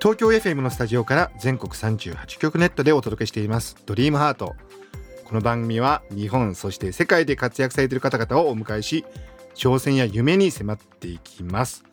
東京 FM のスタジオから全国38局ネットでお届けしています。ドリームハート。この番組は日本そして世界で活躍されている方々をお迎えし挑戦や夢に迫っていきます。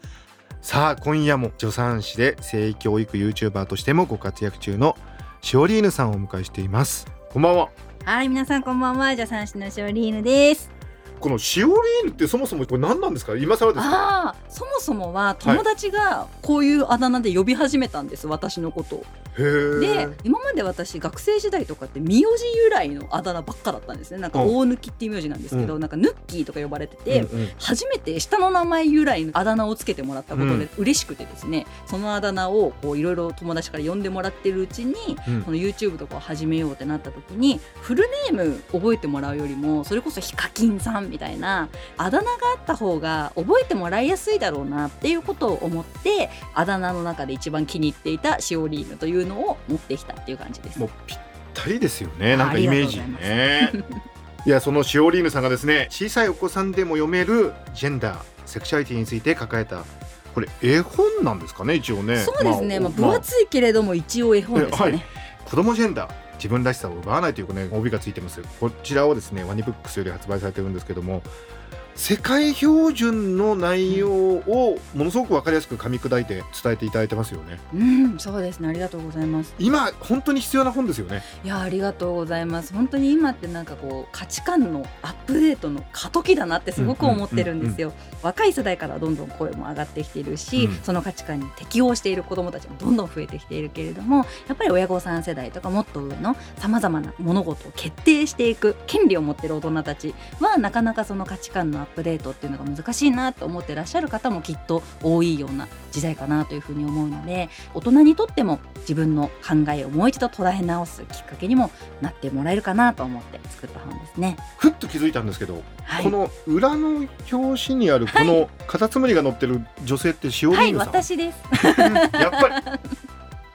さあ今夜も助産師で性教育 YouTuber としてもご活躍中のシオリーヌさんをお迎えしています。こんばんは。はい、皆さんこんばんは。助産師のショーリーヌです。このシオリーヌってそもそもこれ何なんですか？今更ですかああ、そもそもは友達がこういうあだ名で呼び始めたんです、私のことを。で、今まで私学生時代とかって名字由来のあだ名ばっかだったんですね。なんかうん。大抜きっていう名字なんですけど、なんかヌッキーとか呼ばれてて。うんうん。初めて下の名前由来のあだ名をつけてもらったことで嬉しくてですね、そのあだ名をこういろいろ友達から呼んでもらってるうちにうん。この YouTube とかを始めようってなった時にフルネーム覚えてもらうよりもそれこそヒカキンさんみたいなあだ名があった方が覚えてもらいやすいだろうなっていうことを思ってあだ名の中で一番気に入っていたシオリーヌというのを持ってきたっていう感じです。もうぴったりですよね。なんかイメージね。いやそのシオリーヌさんがですね小さいお子さんでも読めるジェンダーセクシャリティについて書かれたこれ絵本なんですかね一応ね。そうですね、まあ、分まあ厚いけれども一応絵本ですよね。子供ジェンダー自分らしさを奪わないというね帯がついてます。こちらをですねワニブックスより発売されてるんですけども世界標準の内容をものすごく分かりやすく噛み砕いて伝えていただいてますよねうん、そうですね。ありがとうございます。今本当に必要な本ですよねいや、ありがとうございます。本当に今ってなんかこう価値観のアップデートの過渡期だなってすごく思ってるんですよ。若い世代からどんどん声も上がってきているし、うんその価値観に適応している子どもたちもどんどん増えてきているけれども、やっぱり親御さん世代とかもっと上のさまざまな物事を決定していく権利を持っている大人たちはなかなかその価値観のアップデートっていうのが難しいなと思ってらっしゃる方もきっと多いような時代かなというふうに思うので大人にとっても自分の考えをもう一度捉え直すきっかけにもなってもらえるかなと思って作った本ですね。ふっと気づいたんですけどはいこの裏の表紙にあるこのカタツムリが乗ってる女性ってシオリはい私です。やっぱり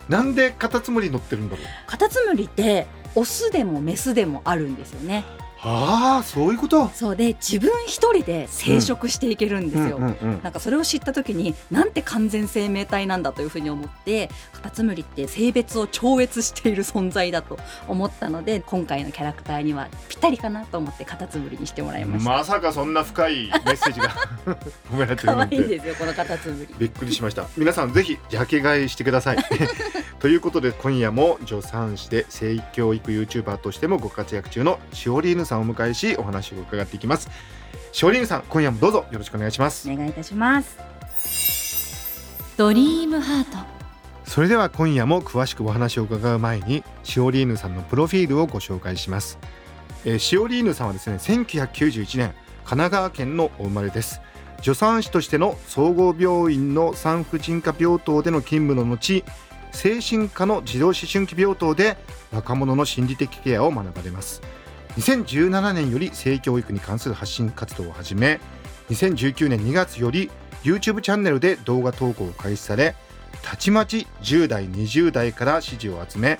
なんでカタツムリ乗ってるんだろう？カタツムリってオスでもメスでもあるんですよねああそういうこと？そうで自分一人で生殖していけるんですよ、うんうんうん。なんかそれを知った時になんて完全生命体なんだというふうに思ってカタツムリって性別を超越している存在だと思ったので今回のキャラクターにはぴったりかなと思ってカタツムリにしてもらいました。まさかそんな深いメッセージが。込められてる可なんて。愛いんですよこのカタツムリ。びっくりしました。皆さんぜひジャケ買いしてください。ということで今夜も助産師で性教育 YouTuber としてもご活躍中のシオリーヌさんをお迎えしお話を伺っていきます。シオリーヌさん今夜もどうぞよろしくお願いします。お願いいたします。ドリームハート。それでは今夜も詳しくお話を伺う前にシオリーヌさんのプロフィールをご紹介します、えーシオリーヌさんはですね1991年神奈川県のお生まれです。助産師としての総合病院の産婦人科病棟での勤務の後精神科の児童思春期病棟で若者の心理的ケアを学ばれます2017年より性教育に関する発信活動を始め2019年2月より YouTube チャンネルで動画投稿を開始されたちまち10代20代から支持を集め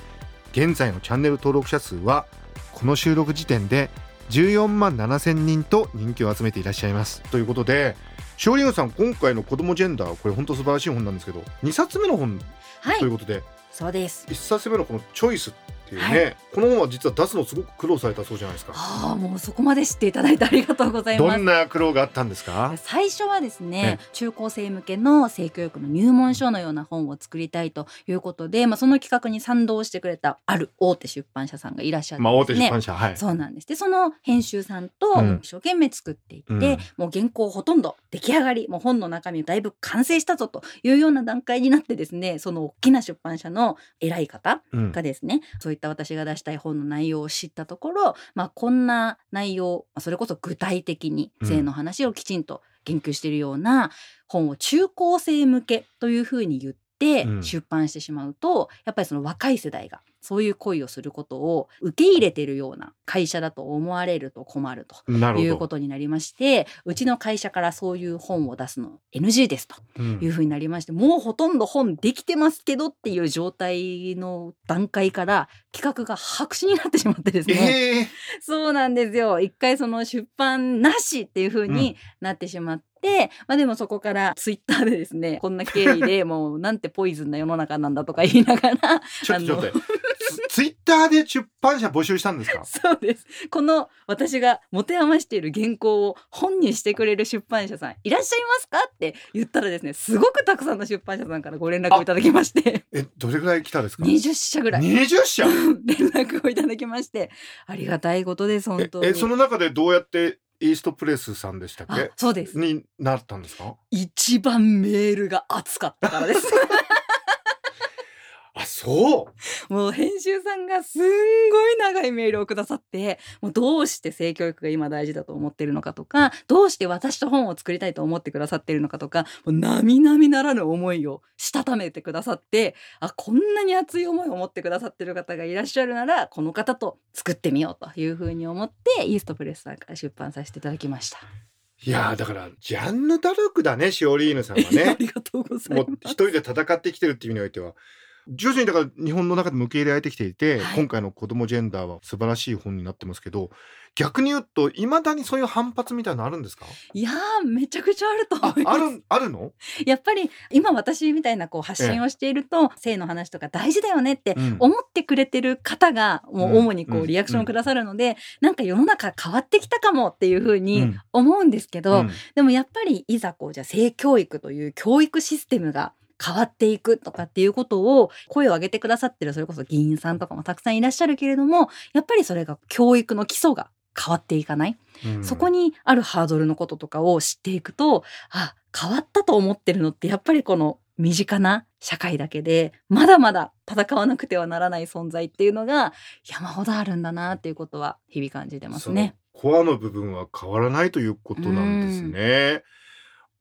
現在のチャンネル登録者数はこの収録時点で14万7千人と人気を集めていらっしゃいますということでシオリーヌさん今回の子供ジェンダーこれ本当素晴らしい本なんですけど2冊目の本はいということで、そうです。1冊目のこの「チョイス」っていうね、はこの本は実は出すのすごく苦労されたそうじゃないですか。ああもうそこまで知っていただいてありがとうございます。どん。な苦労があったんですか？最初はですねね中高生向けの性教育の入門書のような本を作りたいということで、まあ、その企画に賛同してくれたある大手出版社さんがいらっしゃってまあ大手出版社、はい。そうなんです。でその編集さんとうん。一生懸命作っていって、うん。もう原稿ほとんど出来上がりもう本の中身だいぶ完成したぞというような段階になってですねその大きな出版社の偉い方うん。がですねそういった私が出したい本の内容を知ったところ、まあ、こんな内容まあそれこそ具体的にうん。性の話をきちんと言及しているような本を中高生向けというふうに言って出版してしまうと、やっぱりその若い世代がそういう恋をすることを受け入れてるような会社だと思われると困ると。いうことになりましてうちの会社からそういう本を出すの NG ですとうん。いうふうになりましてもうほとんど本できてますけどっていう状態の段階から企画が白紙になってしまってですね、ええ。そうなんですよ。一回その出版なしっていうふうになってしまって、まあでもそこからツイッターでですねこんな経緯でもうなんてポイズンな世の中なんだとか言いながらちょっとツツイッターで出版社募集したんですか？そうです。この私が持て余している原稿を本にしてくれる出版社さんいらっしゃいますか？って言ったらですね、すごくたくさんの出版社さんからご連絡をいただきまして、えどれぐらい来たですか？20社ぐらい。20社？連絡をいただきまして、ありがたいことです、本当に。ええその中でどうやってイーストプレスさんでしたっあけそうです。になったんですか？一番メールが熱かったからです。あそうもう編集さんがすんごい長いメールをくださって、もうどうして性教育が今大事だと思ってるのかとか、どうして私と本を作りたいと思ってくださってるのかとか、もう並々ならぬ思いをしたためてくださって、あ、こんなに熱い思いを持ってくださってる方がいらっしゃるなら、この方と作ってみようというふうに思って、イーストプレスさんから出版させていただきました。いやーだからジャンヌ・ダルクだねシオリーヌさんは あねりがとうございもうます。一人で戦ってきてるっていう意味においては徐々にだから日本の中でも受け入れられてきていて、はい。今回の子供ジェンダーは素晴らしい本になってますけど逆に言うといまだにそういう反発みたいなのあるんですか？いやー、めちゃくちゃあると思あいます。あるあるの、やっぱり今私みたいなこう発信をしていると、性の話とか大事だよねってうん。思ってくれてる方がもうん。う主にこうん。うリアクションをくださるので、なんか世の中変わってきたかもっていうふううにん思うんですけど、うん。でもやっぱりいざこうじゃあ性教育という教育システムが変わっていくとかっていうことを声を上げてくださってるそれこそ議員さんとかもたくさんいらっしゃるけれどもやっぱりそれが教育の基礎が変わっていかないうんそこにあるハードルのこととかを知っていくと、あ、変わったと思ってるのってやっぱりこの身近な社会だけで、まだまだ戦わなくてはならない存在っていうのが山ほどあるんだなっていうことは日々感じてますね。コアの部分は変わらないということなんですね。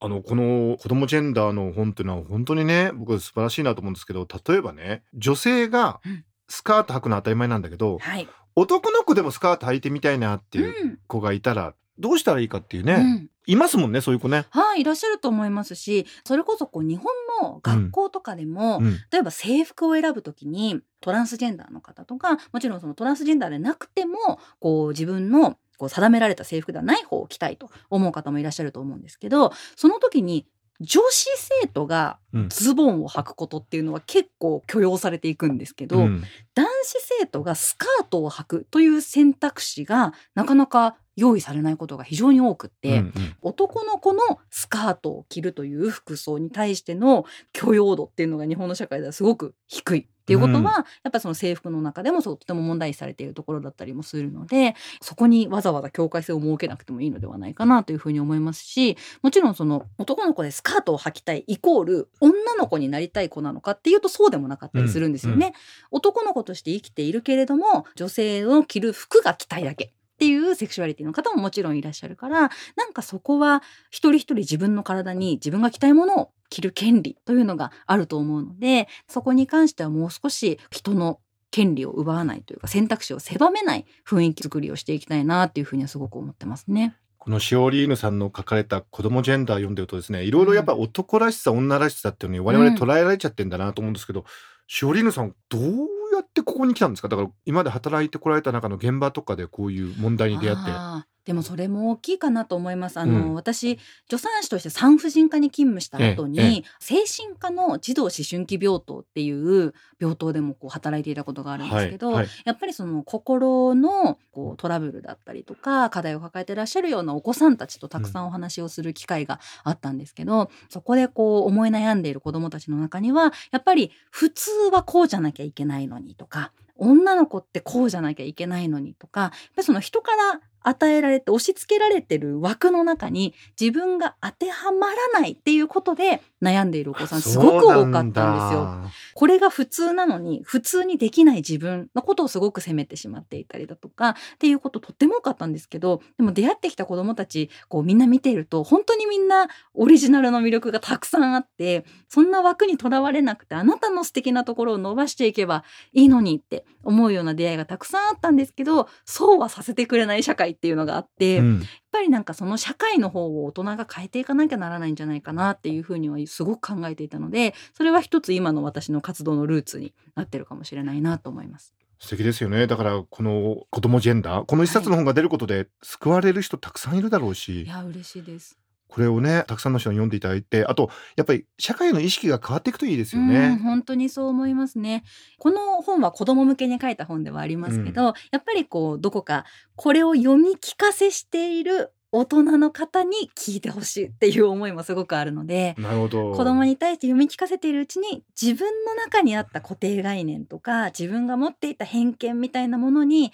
あのこの子供ジェンダーの本っていうのは本当にね僕は素晴らしいなと思うんですけど例えばね女性がうんスカート履くのは当たり前なんだけど、はい。男の子でもスカート履いてみたいなってう。いうん子がいたらどうしたらいいかっていうね、うんいますもんねそういう子ね。はい、いらっしゃると思いますし、それこそこう日本の学校とかでも、うん例えば制服を選ぶときにトランスジェンダーの方とかもちろんそのトランスジェンダーでなくてもこう自分のこう定められた制服ではない方を着たいと思う方もいらっしゃると思うんですけどその時に女子生徒がうん。ズボンを履くことっていうのは結構許容されていくんですけど、うん。男子生徒がスカートを履くという選択肢がなかなか用意されないことが非常に多くって、うんうん。男の子のスカートを着るという服装に対しての許容度っていうのが日本の社会ではすごく低いっていうことは、うんやっぱりその制服の中でもそうとても問題視されているところだったりもするのでそこにわざわざ境界線を設けなくてもいいのではないかなというふうに思いますしもちろんその男の子でスカートを履きたいイコール女の子になりたい子なのかっていうとそうでもなかったりするんですよね。男の子として生きているけれども女性の着る服が着たいだけっていうセクシュアリティの方ももちろんいらっしゃるからなんかそこは一人一人自分の体に自分が着たいものを着る権利というのがあると思うのでそこに関してはもう少し人の権利を奪わないというか選択肢を狭めない雰囲気作りをしていきたいなっていうふうにはすごく思ってますね。このシオリーヌさんの書かれた子供ジェンダー読んでるとですねいろいろやっぱ男らしさ、女らしさっていうのに我々捉えられちゃってんだなと思うんですけど、シオリーヌさんどうやってここに来たんですか？だから今まで働いてこられた中の現場とかでこういう問題に出会って。でもそれも大きいかなと思います。あの、うん。私助産師として産婦人科に勤務した後に、精神科の児童思春期病棟っていう病棟でもこう働いていたことがあるんですけど、はいはい。やっぱりその心のこうトラブルだったりとか課題を抱えてらっしゃるようなお子さんたちとたくさんお話をする機会があったんですけど、そこでこう思い悩んでいる子どもたちの中にはやっぱり普通はこうじゃなきゃいけないのにとか女の子ってこうじゃなきゃいけないのにとかやっぱりその人から与えられて押し付けられてる枠の中に自分が当てはまらないっていうことで悩んでいるお子さんすごく多かったんですよ。よ。これが普通なのに普通にできない自分のことをすごく責めてしまっていたりだとかっていうこととっても多かったんですけどでも出会ってきた子どもたちこうみんな見ていると本当にみんなオリジナルの魅力がたくさんあってそんな枠にとらわれなくてあなたの素敵なところを伸ばしていけばいいのにって思うような出会いがたくさんあったんですけどそうはさせてくれない社会っていうのがあって、うんぱりなんかその社会の方を大人が変えていかなきゃならないんじゃないかなっていうふうにはすごく考えていたのでそれは一つ今の私の活動のルーツになってるかもしれないなと思います。素敵ですよね。だからこの子供ジェンダー、この一冊の本が出ることで救われる人たくさんいるだろうし、いや嬉しいです。これをねたくさんの人に読んでいただいて、あとやっぱり社会の意識が変わっていくといいですようんね。本当にそう思いますね。この本は子供向けに書いた本ではありますけど、やっぱりこうどこかこれを読み聞かせしている大人の方に聞いてほしいっていう思いもすごくあるので。なるほど。子供に対して読み聞かせているうちに自分の中にあった固定概念とか自分が持っていた偏見みたいなものに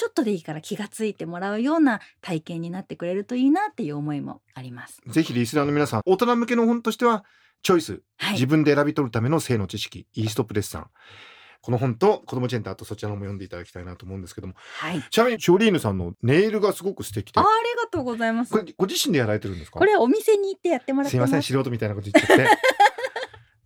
ちょっとでいいから気がついてもらうような体験になってくれるといいなっていう思いもあります。ぜひリスナーの皆さん、大人向けの本としてはチョイス、はい自分で選び取るための性の知識、イーストプレスさん。この本と子供ジェンダーとそちらのも読んでいただきたいなと思うんですけども、はい。ちなみにショーリーヌさんのネイルがすごく素敵でああ、りがとうございますこ。れご自身でやられてるんですか？これはお店に行ってやってもらってますすいません素人みたいなこと言っちゃって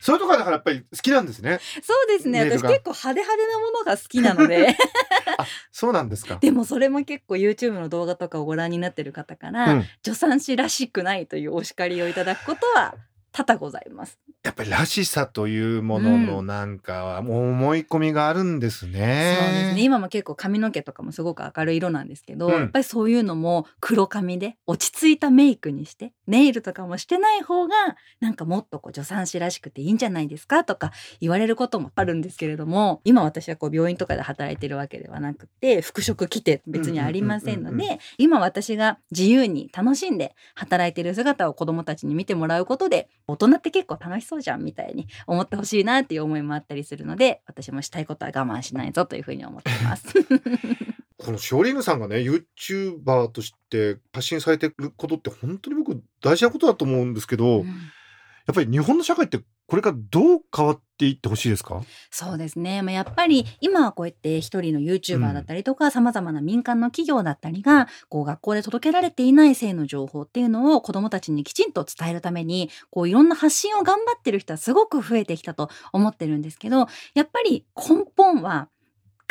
そういうところだからやっぱり好きなんですね。そうですね。私結構派手派手なものが好きなので。そうなんですか。でもそれも結構 YouTube の動画とかをご覧になってる方から、うん、助産師らしくないというお叱りをいただくことは多々ございます。やっぱりらしさというもののなんかはもう思い込みがあるんですね、そうですね。今も結構髪の毛とかもすごく明るい色なんですけど、うん。やっぱりそういうのも黒髪で落ち着いたメイクにしてネイルとかもしてない方がなんかもっとこう助産師らしくていいんじゃないですかとか言われることもあるんですけれども今私はこう病院とかで働いてるわけではなくて服飾着て別にありませんので今私が自由に楽しんで働いてる姿を子どもたちに見てもらうことで大人って結構楽しそうじゃんみたいに思ってほしいなっていう思いもあったりするので私もしたいことは我慢しないぞというふうに思ってます。このショーリーヌさんがね YouTuber として発信されてることって本当に僕大事なことだと思うんですけど、うんやっぱり日本の社会ってこれからどう変わっていってほしいですか？そうですね、まあ、やっぱり今はこうやって一人の YouTuber だったりとかさまざまな民間の企業だったりがこう学校で届けられていない性の情報っていうのを子どもたちにきちんと伝えるためにこういろんな発信を頑張ってる人はすごく増えてきたと思ってるんですけどやっぱり根本は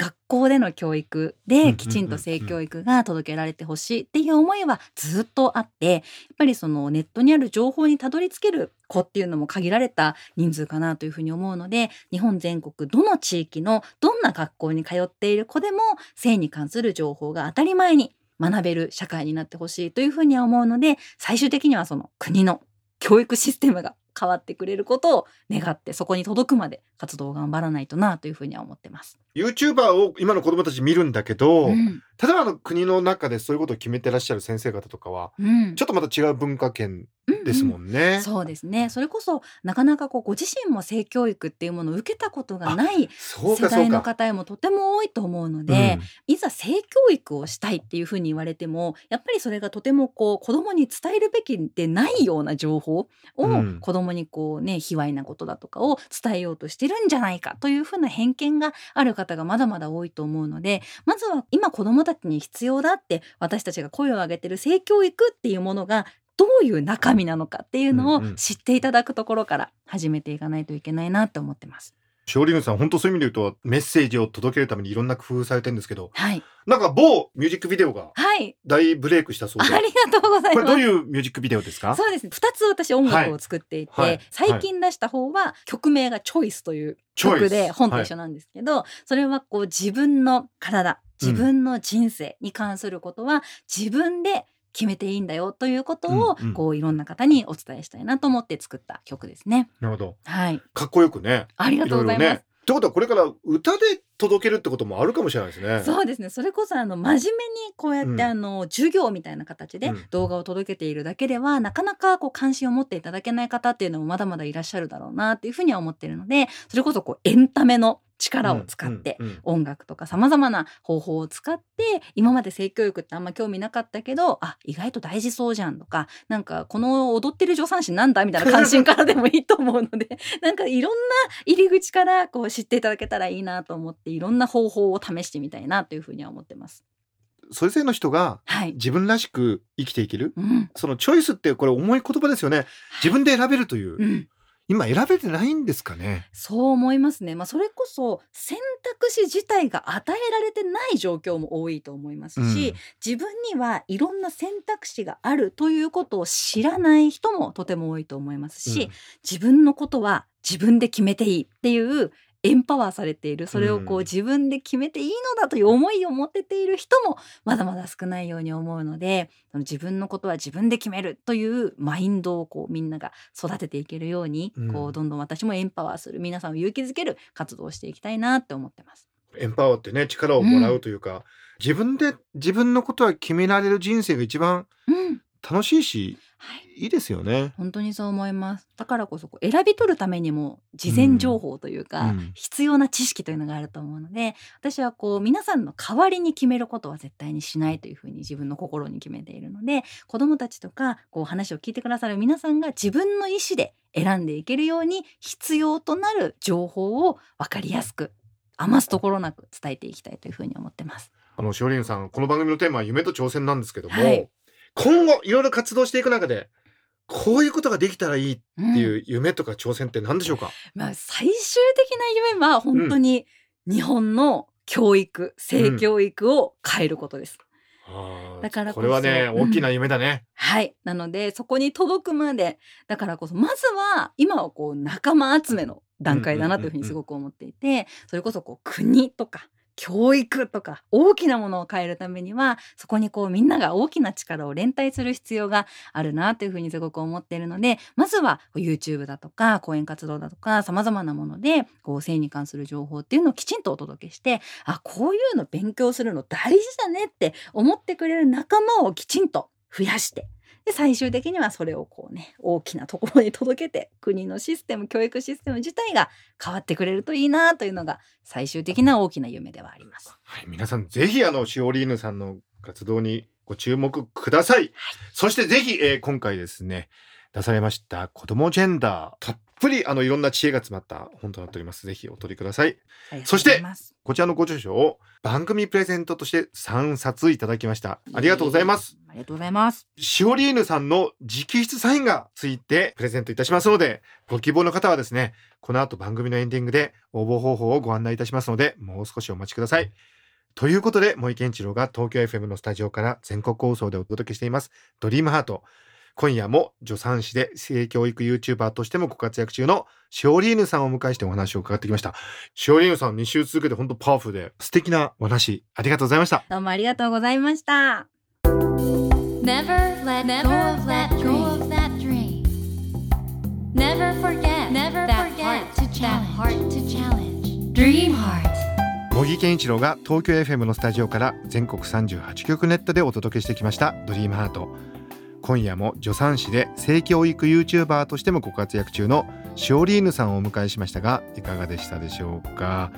学校での教育できちんと性教育が届けられてほしいっていう思いはずっとあってやっぱりそのネットにある情報にたどり着ける子っていうのも限られた人数かなというふうに思うので日本全国どの地域のどんな学校に通っている子でも性に関する情報が当たり前に学べる社会になってほしいというふうには思うので最終的にはその国の教育システムが変わってくれることを願ってそこに届くまで活動を頑張らないとなというふうには思ってます。YouTuber を今の子供たち見るんだけど、うん例えばあの国の中でそういうことを決めてらっしゃる先生方とかはうん。ちょっとまた違う文化圏ですもんね。そうですね。それこそなかなかこうご自身も性教育っていうものを受けたことがない世代の。方へもとても多いと思うので、いざ性教育をしたいっていうふうに言われてもやっぱりそれがとてもこう子供に伝えるべきでないような情報をうん。子供にこうね卑猥なことだとかを伝えようとしてるんじゃないかというふうな偏見がある方がまだまだ多いと思うのでまずは今子供たちに必要だって私たちが声を上げてる性教育っていうものがどういう中身なのかっていうのを知っていただくところから始めていかないといけないなって思ってます。ショーリングさん本当そういう意味で言うとメッセージを届けるためにいろんな工夫されてるんですけどはい、なんか某ミュージックビデオがはい、大ブレイクしたそうで。ありがとうございます。これどういうミュージックビデオですか？そうですね。二つ私音楽を作っていて、はい。はい。最近出した方は曲名がチョイスという曲で本と一緒なんですけど、それはこう自分の体、自分の人生に関することは自分で決めていいんだよということを、うんうん。こういろんな方にお伝えしたいなと思って作った曲ですね。なるほど。はい。かっこよくね。ありがとうございます。ねってことはこれから歌で届けるってこともあるかもしれないですね。そうですね。それこそあの真面目にこうやって、うん。あの授業みたいな形でうん。動画を届けているだけでは、なかなかこう関心を持っていただけない方っていうのもまだまだいらっしゃるだろうなっていうふうには思ってるのでそれこそこうエンタメの力を使って、音楽とかさまざまな方法を使って今まで性教育ってあんま興味なかったけどあ意外と大事そうじゃんとかなんかこの踊ってる助産師なんだみたいな関心からでもいいと思うので なんかいろんな入り口からこう知っていただけたらいいなと思っていろんな方法を試してみたいなというふうには思ってます。それぞれの人がはい、自分らしく生きていける？うん。そのチョイスってこれ重い言葉ですよね。自分で選べるという、うん今選べてないんですかね？そう思いますね。まあ、それこそ選択肢自体が与えられてない状況も多いと思いますし、うん。自分にはいろんな選択肢があるということを知らない人もとても多いと思いますし、うん。自分のことは自分で決めていいっていうエンパワーされている。それをこううん。自分で決めていいのだという思いを持てている人もまだまだ少ないように思うのでその自分のことは自分で決めるというマインドをこうみんなが育てていけるように、うん。こうどんどん私もエンパワーする。皆さんを勇気づける活動をしていきたいなって思ってます。エンパワーってね力をもらうというか、自分で自分のことは決められる人生が一番うん楽しいしはい。いいですよね。本当にそう思います。だからこそこう選び取るためにも事前情報というか、うん。必要な知識というのがあると思うので私はこう皆さんの代わりに決めることは絶対にしないというふうに自分の心に決めているので子どもたちとかこう話を聞いてくださる皆さんが自分の意思で選んでいけるように必要となる情報を分かりやすく余すところなく伝えていきたいというふうに思ってます。あのしおりんさんこの番組のテーマは夢と挑戦なんですけども、はい今後いろいろ活動していく中でこういうことができたらいいってうんいう夢とか挑戦って何でしょうか、まあ、最終的な夢は本当に日本の教育、性教育を変えることです。あーだからこれはねうん大きな夢だね。はい。なので、そこに届くまで、だからこそ、まずは、今はこう、仲間集めの段階だなというふうにすごく思っていて、それこそこう、国とか、教育とか、大きなものを変えるためには、そこにこう、みんなが大きな力を連帯する必要があるなというふうにすごく思っているので、まずは YouTube だとか、講演活動だとか、様々なもので、こう、性に関する情報っていうのをきちんとお届けして、あ、こういうの勉強するの大事だねって思ってくれる仲間をきちんと増やして、で最終的にはそれをこうね大きなところに届けて国のシステム教育システム自体が変わってくれるといいなというのが最終的な大きな夢ではあります。はい、皆さんぜひあのシオリーヌさんの活動にご注目ください。そしてぜひ、えー今回ですね出されました子供ジェンダーたっぷりあのいろんな知恵が詰まった本となっております。ぜひお取りください。そうしてこちらのご著書を番組プレゼントとして3冊いただきました。ありがとうございます。。ありがとうございます。シオリーヌさんの直筆サインがついてプレゼントいたしますので、ご希望の方はですね、この後番組のエンディングで応募方法をご案内いたしますので、もう少しお待ちください。ということで、森健一郎が東京 FM のスタジオから全国放送でお届けしています、ドリームハート。今夜も助産師で性教育 YouTuber としてもご活躍中のシオリーヌさんをお迎えしてお話を伺ってきました。シオリーヌさん2週続けて本当パワフルで素敵なお話ありがとうございました。どうもありがとうございました。Never let go of that dream. Never forget that heart to challenge. Dream Heart. 茂木健一郎が東京 FM のスタジオから全国38局ネットでお届けしてきました「ドリームハート今夜も助産師で性教育 YouTuber としてもご活躍中のシオリーヌさんをお迎えしましたがいかがでしたでしょうか？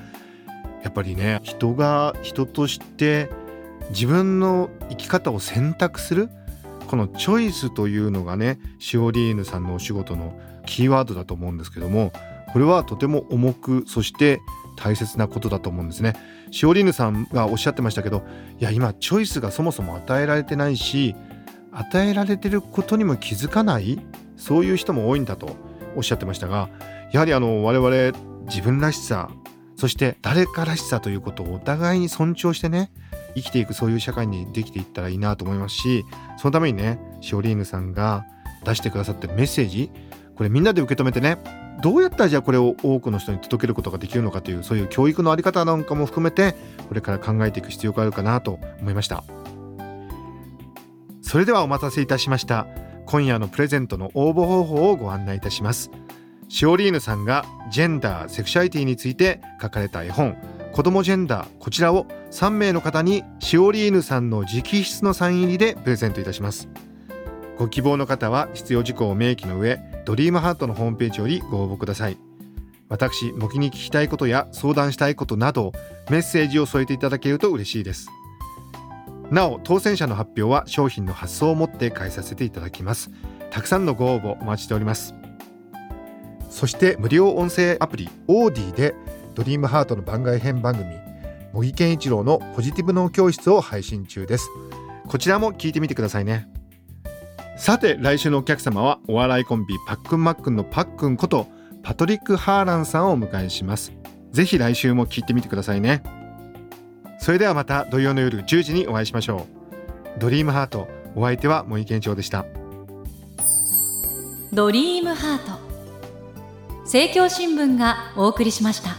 やっぱりね人が人として自分の生き方を選択するこのチョイスというのがねシオリーヌさんのお仕事のキーワードだと思うんですけどもこれはとても重くそして大切なことだと思うんですね。シオリーヌさんがおっしゃってましたけどいや今チョイスがそもそも与えられてないし与えられてることにも気づかない？そういう人も多いんだとおっしゃってましたがやはりあの我々自分らしさそして誰からしさということをお互いに尊重してね生きていくそういう社会にできていったらいいなと思いますしそのためにねシオリーヌさんが出してくださってるメッセージこれみんなで受け止めてねどうやったらじゃあこれを多くの人に届けることができるのかというそういう教育のあり方なんかも含めてこれから考えていく必要があるかなと思いました。それではお待たせいたしました。今夜のプレゼントの応募方法をご案内いたします。シオリーヌさんがジェンダーセクシャリティについて書かれた絵本。子供ジェンダーこちらを3名の方にシオリーヌさんの直筆のサイン入りでプレゼントいたします。ご希望の方は必要事項を明記の上ドリームハートのホームページよりご応募ください。私模擬に聞きたいことや相談したいことなどメッセージを添えていただけると嬉しいです。なお当選者の発表は商品の発送をもって返させていただきます。たくさんのご応募お待ちしております。そして無料音声アプリオーディでドリームハートの番外編番組茂木健一郎のポジティブ脳教室を配信中です。こちらも聞いてみてくださいね。さて来週のお客様はお笑いコンビパックンマックンのパックンことパトリック・ハーランさんをお迎えします。ぜひ来週も聞いてみてくださいね。それではまた土曜の夜10時にお会いしましょう。ドリームハートお相手は森健長でした。ドリームハート。政教新聞がお送りしました。